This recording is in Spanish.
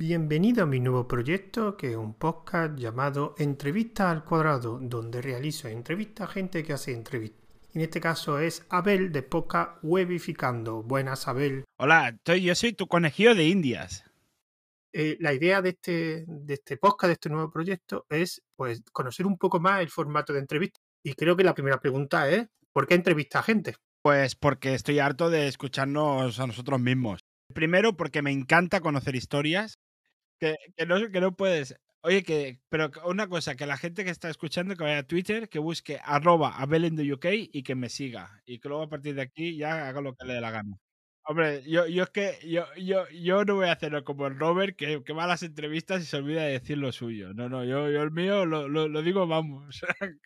Bienvenido a mi nuevo proyecto, que es un podcast llamado Entrevista al Cuadrado, donde realizo entrevistas a gente que hace entrevistas. En este caso es Abel de Podcast Webificando. Buenas, Abel. Hola, estoy, yo soy tu conejillo de indias. Eh, la idea de este, de este podcast, de este nuevo proyecto, es pues conocer un poco más el formato de entrevista. Y creo que la primera pregunta es, ¿por qué entrevista a gente? Pues porque estoy harto de escucharnos a nosotros mismos. Primero porque me encanta conocer historias que, que, no, que no puedes. Oye, que, pero una cosa, que la gente que está escuchando que vaya a Twitter, que busque arroba UK y que me siga. Y que luego a partir de aquí ya haga lo que le dé la gana. Hombre, yo, yo es que yo, yo, yo no voy a hacerlo como el Robert, que, que va a las entrevistas y se olvida de decir lo suyo. No, no, yo, yo el mío lo, lo, lo digo, vamos.